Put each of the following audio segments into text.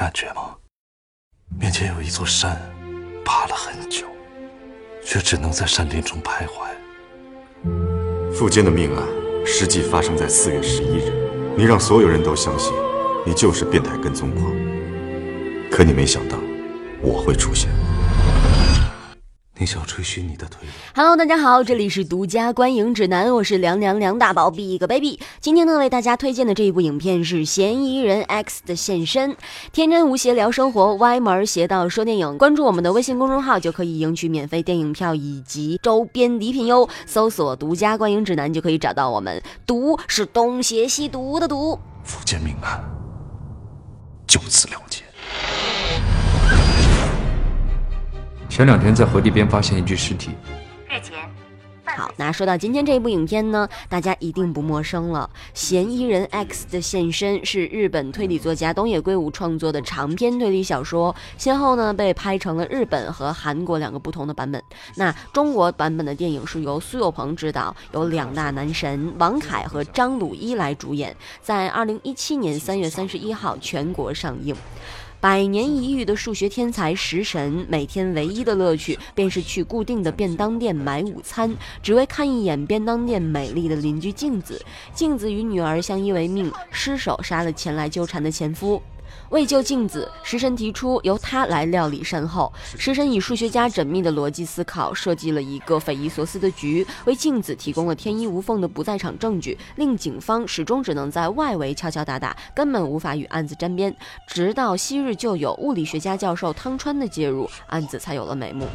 感觉吗？面前有一座山，爬了很久，却只能在山林中徘徊。傅坚的命案实际发生在四月十一日，你让所有人都相信你就是变态跟踪狂，可你没想到我会出现。你想吹嘘你的推理？Hello，大家好，这里是独家观影指南，我是凉凉凉大宝 Big Baby。今天呢，为大家推荐的这一部影片是《嫌疑人 X 的现身》。天真无邪聊生活，歪门邪道说电影。关注我们的微信公众号就可以赢取免费电影票以及周边礼品哟。搜索“独家观影指南”就可以找到我们。毒是东邪西毒的毒。福建命案就此了结。前两天在河堤边发现一具尸体。日前，好，那说到今天这一部影片呢，大家一定不陌生了。嫌疑人 X 的现身是日本推理作家东野圭吾创作的长篇推理小说，先后呢被拍成了日本和韩国两个不同的版本。那中国版本的电影是由苏有朋执导，由两大男神王凯和张鲁一来主演，在二零一七年三月三十一号全国上映。百年一遇的数学天才食神，每天唯一的乐趣便是去固定的便当店买午餐，只为看一眼便当店美丽的邻居镜子。镜子与女儿相依为命，失手杀了前来纠缠的前夫。为救镜子，食神提出由他来料理善后。食神以数学家缜密的逻辑思考，设计了一个匪夷所思的局，为镜子提供了天衣无缝的不在场证据，令警方始终只能在外围敲敲打打，根本无法与案子沾边。直到昔日旧友物理学家教授汤川的介入，案子才有了眉目。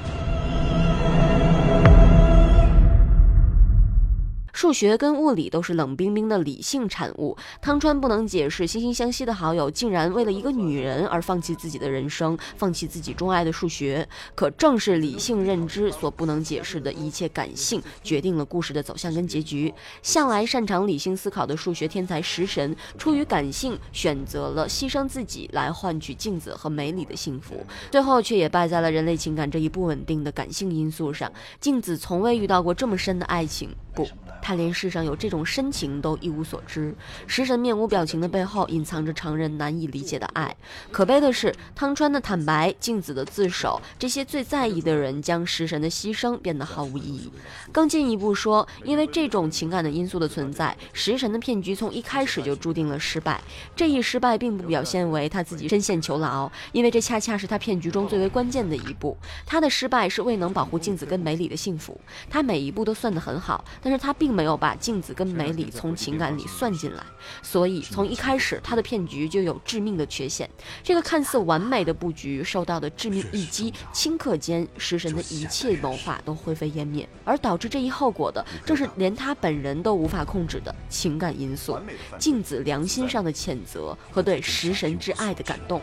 数学跟物理都是冷冰冰的理性产物。汤川不能解释，惺惺相惜的好友竟然为了一个女人而放弃自己的人生，放弃自己钟爱的数学。可正是理性认知所不能解释的一切感性，决定了故事的走向跟结局。向来擅长理性思考的数学天才食神，出于感性，选择了牺牲自己来换取镜子和美里的幸福，最后却也败在了人类情感这一不稳定的感性因素上。镜子从未遇到过这么深的爱情，不。他连世上有这种深情都一无所知，食神面无表情的背后隐藏着常人难以理解的爱。可悲的是，汤川的坦白、镜子的自首，这些最在意的人将食神的牺牲变得毫无意义。更进一步说，因为这种情感的因素的存在，食神的骗局从一开始就注定了失败。这一失败并不表现为他自己深陷囚牢，因为这恰恰是他骗局中最为关键的一步。他的失败是未能保护镜子跟梅里的幸福。他每一步都算得很好，但是他并。没有把镜子跟梅里从情感里算进来，所以从一开始他的骗局就有致命的缺陷。这个看似完美的布局受到的致命一击，顷刻间食神的一切谋划都灰飞烟灭。而导致这一后果的，正是连他本人都无法控制的情感因素。镜子良心上的谴责和对食神之爱的感动，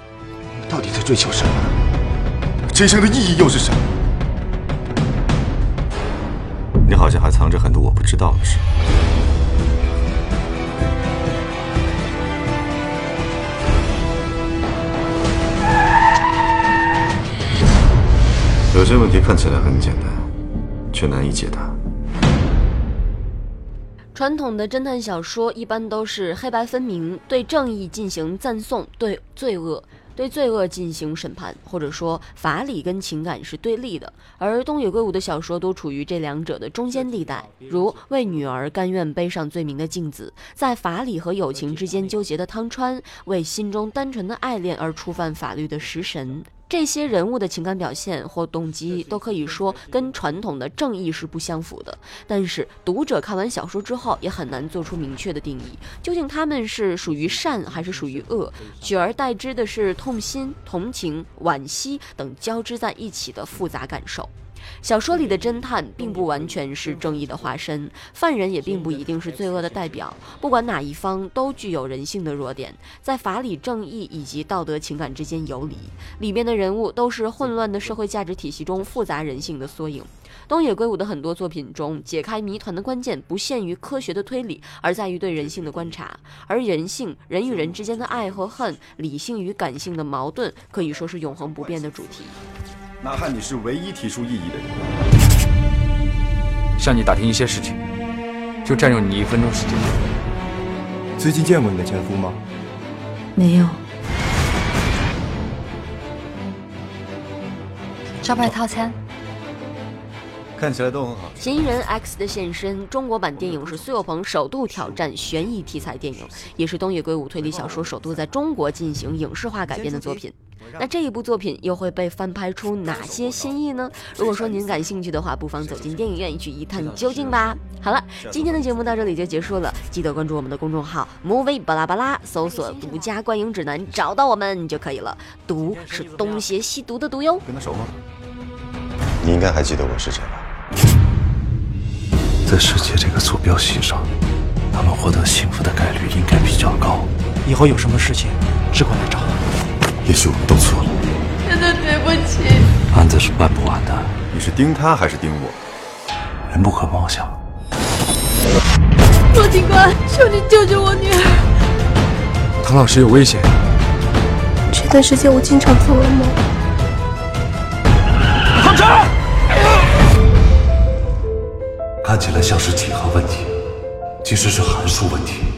到底在追求什么？这一生的意义又是什么？你好像还藏着很多我不知道的事。有些问题看起来很简单，却难以解答。传统的侦探小说一般都是黑白分明，对正义进行赞颂，对罪恶。对罪恶进行审判，或者说法理跟情感是对立的，而东野圭吾的小说都处于这两者的中间地带，如为女儿甘愿背上罪名的镜子，在法理和友情之间纠结的汤川，为心中单纯的爱恋而触犯法律的食神。这些人物的情感表现或动机都可以说跟传统的正义是不相符的，但是读者看完小说之后也很难做出明确的定义，究竟他们是属于善还是属于恶？取而代之的是痛心、同情、惋惜等交织在一起的复杂感受。小说里的侦探并不完全是正义的化身，犯人也并不一定是罪恶的代表。不管哪一方，都具有人性的弱点，在法理、正义以及道德情感之间游离。里面的人物都是混乱的社会价值体系中复杂人性的缩影。东野圭吾的很多作品中，解开谜团的关键不限于科学的推理，而在于对人性的观察。而人性、人与人之间的爱和恨、理性与感性的矛盾，可以说是永恒不变的主题。哪怕你是唯一提出异议的人。向你打听一些事情就占用你一分钟时间。最近见过你的前夫吗？没有。招牌套餐。看起来都很好嫌疑人 x 的现身中国版电影是苏有朋首度挑战悬疑题材电影也是东野圭吾推理小说首度在中国进行影视化改编的作品。那这一部作品又会被翻拍出哪些新意呢？如果说您感兴趣的话，不妨走进电影院去一探究竟吧。好了，今天的节目到这里就结束了，记得关注我们的公众号 movie 巴拉巴拉，搜索“独家观影指南”，找到我们就可以了。毒是东邪西毒的毒哟。跟他熟吗？你应该还记得我是谁吧？在世界这个坐标系上，他们获得幸福的概率应该比较高。以后有什么事情，只管来找我。也许我们都错了。真的对不起。案子是办不完的，你是盯他还是盯我？人不可貌相。骆警官，求你救救我女儿！唐老师有危险。这段时间我经常做噩梦。放车！看起来像是几何问题，其实是函数问题。